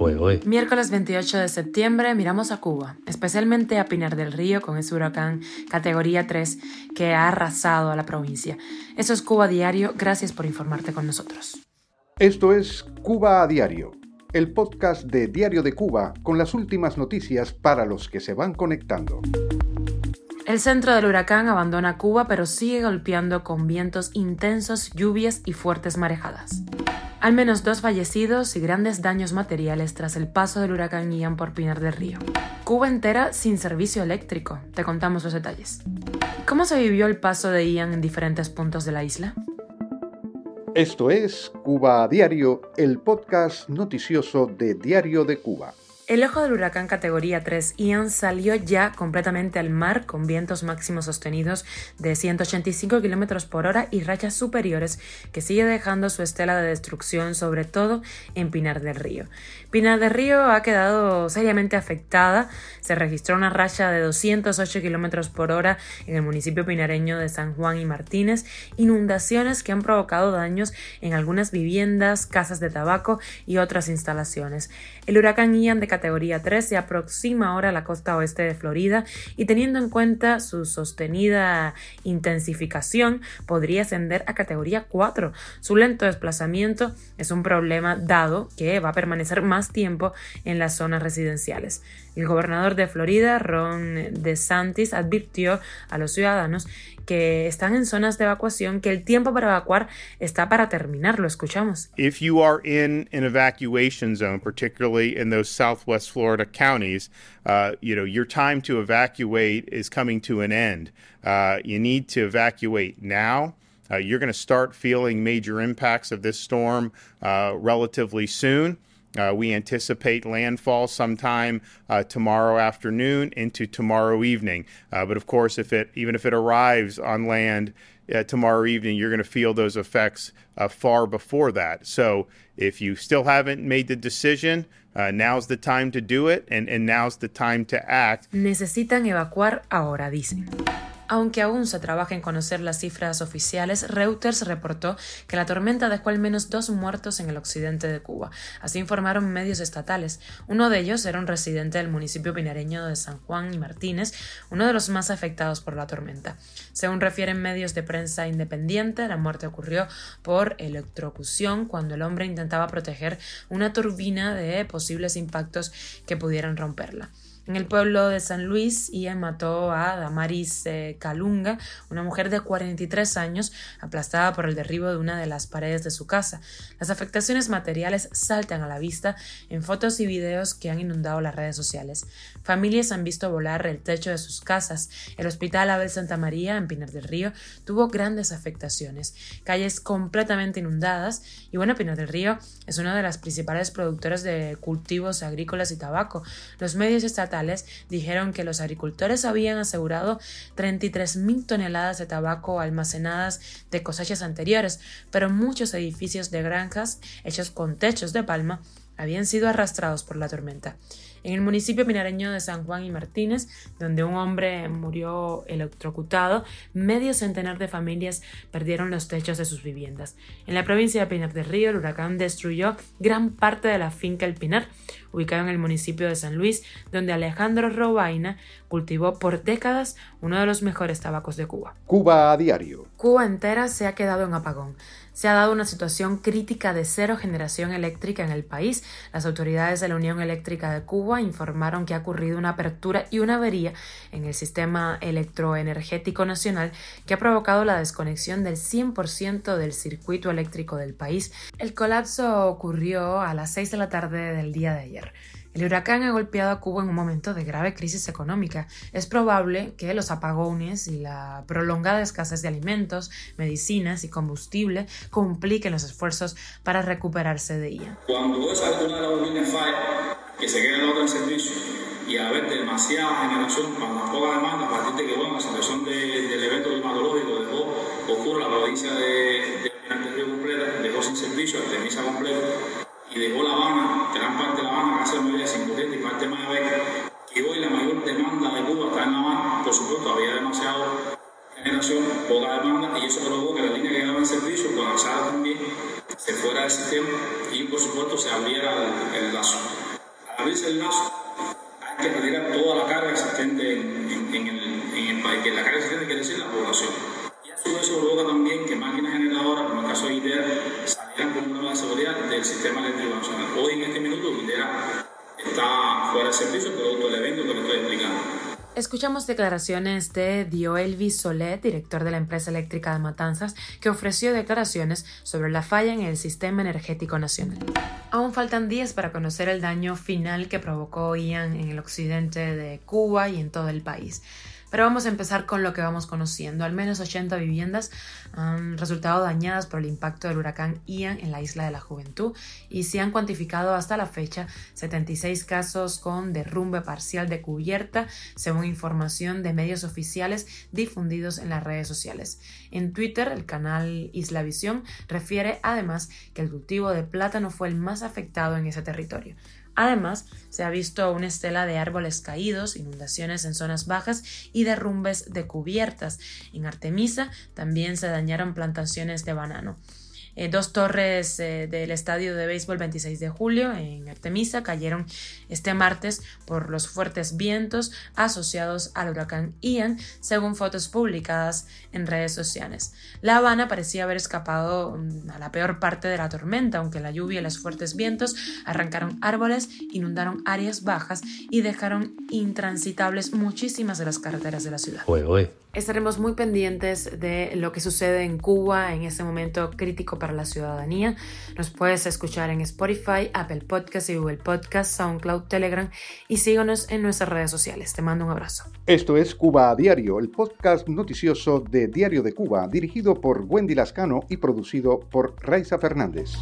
fue hoy? Miércoles 28 de septiembre miramos a Cuba, especialmente a Pinar del Río con ese huracán categoría 3 que ha arrasado a la provincia. Eso es Cuba Diario, gracias por informarte con nosotros. Esto es Cuba a Diario, el podcast de Diario de Cuba con las últimas noticias para los que se van conectando. El centro del huracán abandona Cuba pero sigue golpeando con vientos intensos, lluvias y fuertes marejadas. Al menos dos fallecidos y grandes daños materiales tras el paso del huracán Ian por Pinar del Río. Cuba entera sin servicio eléctrico. Te contamos los detalles. ¿Cómo se vivió el paso de Ian en diferentes puntos de la isla? Esto es Cuba a Diario, el podcast noticioso de Diario de Cuba. El ojo del huracán categoría 3 Ian salió ya completamente al mar con vientos máximos sostenidos de 185 km por hora y rachas superiores que sigue dejando su estela de destrucción sobre todo en Pinar del Río. Pinar del Río ha quedado seriamente afectada, se registró una racha de 208 km por hora en el municipio pinareño de San Juan y Martínez, inundaciones que han provocado daños en algunas viviendas, casas de tabaco y otras instalaciones. El huracán Ian de categoría 3 se aproxima ahora a la costa oeste de Florida y teniendo en cuenta su sostenida intensificación podría ascender a categoría 4. Su lento desplazamiento es un problema dado que va a permanecer más tiempo en las zonas residenciales. El gobernador de Florida, Ron DeSantis, advirtió a los ciudadanos que están en zonas de evacuación que el tiempo para evacuar está para terminar. Lo escuchamos. If you are in an evacuation zone, particularly in those southwest Florida counties, uh, you know your time to evacuate is coming to an end. Uh, you need to evacuate now. Uh, you're going to start feeling major impacts of this storm uh, relatively soon. Uh, we anticipate landfall sometime uh, tomorrow afternoon into tomorrow evening. Uh, but of course, if it even if it arrives on land uh, tomorrow evening, you're going to feel those effects uh, far before that. So if you still haven't made the decision, uh, now's the time to do it, and, and now's the time to act. Necesitan evacuar ahora, dicen. Aunque aún se trabaja en conocer las cifras oficiales, Reuters reportó que la tormenta dejó al menos dos muertos en el occidente de Cuba. Así informaron medios estatales. Uno de ellos era un residente del municipio pinareño de San Juan y Martínez, uno de los más afectados por la tormenta. Según refieren medios de prensa independiente, la muerte ocurrió por electrocución cuando el hombre intentaba proteger una turbina de posibles impactos que pudieran romperla. En el pueblo de San Luis, Ian mató a Damaris eh, Calunga, una mujer de 43 años, aplastada por el derribo de una de las paredes de su casa. Las afectaciones materiales saltan a la vista en fotos y videos que han inundado las redes sociales. Familias han visto volar el techo de sus casas. El hospital Abel Santa María, en Pinar del Río, tuvo grandes afectaciones. Calles completamente inundadas. Y bueno, Pinar del Río es una de las principales productoras de cultivos agrícolas y tabaco. Los medios estatales dijeron que los agricultores habían asegurado 33.000 toneladas de tabaco almacenadas de cosechas anteriores, pero muchos edificios de granjas hechos con techos de palma habían sido arrastrados por la tormenta en el municipio pinareño de San Juan y Martínez, donde un hombre murió electrocutado, medio centenar de familias perdieron los techos de sus viviendas. En la provincia de Pinar del Río, el huracán destruyó gran parte de la finca El Pinar, ubicado en el municipio de San Luis, donde Alejandro Robaina cultivó por décadas uno de los mejores tabacos de Cuba. Cuba a diario. Cuba entera se ha quedado en apagón. Se ha dado una situación crítica de cero generación eléctrica en el país. Las autoridades de la Unión Eléctrica de Cuba informaron que ha ocurrido una apertura y una avería en el sistema electroenergético nacional que ha provocado la desconexión del 100% del circuito eléctrico del país. El colapso ocurrió a las 6 de la tarde del día de ayer. El huracán ha golpeado a Cuba en un momento de grave crisis económica. Es probable que los apagones y la prolongada escasez de alimentos, medicinas y combustible compliquen los esfuerzos para recuperarse de ella. Cuando es alguna de las líneas falla, que se quede en otro servicio y a haber demasiada generación con la poca demanda, a partir de que bueno, la situación de, del evento climatológico dejó ocurre la provincia de, de, Río completa, dejó sin servicio, Artemisa completo y dejó La parte de La Habana, casi la mayoría sin corriente y parte de Mayabé, y hoy la mayor demanda de Cuba está en La Habana, por supuesto, había demasiado generación, poca demanda, y eso provocó que la línea que daba en servicio, colapsara también, se fuera del sistema y por supuesto se abriera el, el lazo. abrirse el lazo, hay que retirar toda la carga existente en, en, el, en el país, que la carga existente quiere decir la población. Y a su vez eso provoca también que máquinas generadoras, como el caso de ITER, salieran con una nueva seguridad del sistema eléctrico. Escuchamos declaraciones de Dioelvis Solet, director de la empresa eléctrica de Matanzas, que ofreció declaraciones sobre la falla en el sistema energético nacional. Aún faltan días para conocer el daño final que provocó Ian en el occidente de Cuba y en todo el país. Pero vamos a empezar con lo que vamos conociendo. Al menos 80 viviendas han resultado dañadas por el impacto del huracán Ian en la isla de la Juventud y se han cuantificado hasta la fecha 76 casos con derrumbe parcial de cubierta, según información de medios oficiales difundidos en las redes sociales. En Twitter, el canal Islavisión refiere además que el cultivo de plátano fue el más afectado en ese territorio. Además, se ha visto una estela de árboles caídos, inundaciones en zonas bajas y derrumbes de cubiertas. En Artemisa también se dañaron plantaciones de banano. Eh, dos torres eh, del estadio de béisbol 26 de julio en Artemisa cayeron este martes por los fuertes vientos asociados al huracán Ian, según fotos publicadas en redes sociales. La Habana parecía haber escapado mm, a la peor parte de la tormenta, aunque la lluvia y los fuertes vientos arrancaron árboles, inundaron áreas bajas y dejaron intransitables muchísimas de las carreteras de la ciudad. Estaremos muy pendientes de lo que sucede en Cuba en este momento crítico para la ciudadanía. Nos puedes escuchar en Spotify, Apple Podcasts y Google Podcasts, SoundCloud, Telegram y síguenos en nuestras redes sociales. Te mando un abrazo. Esto es Cuba a Diario, el podcast noticioso de Diario de Cuba, dirigido por Wendy Lascano y producido por Raiza Fernández.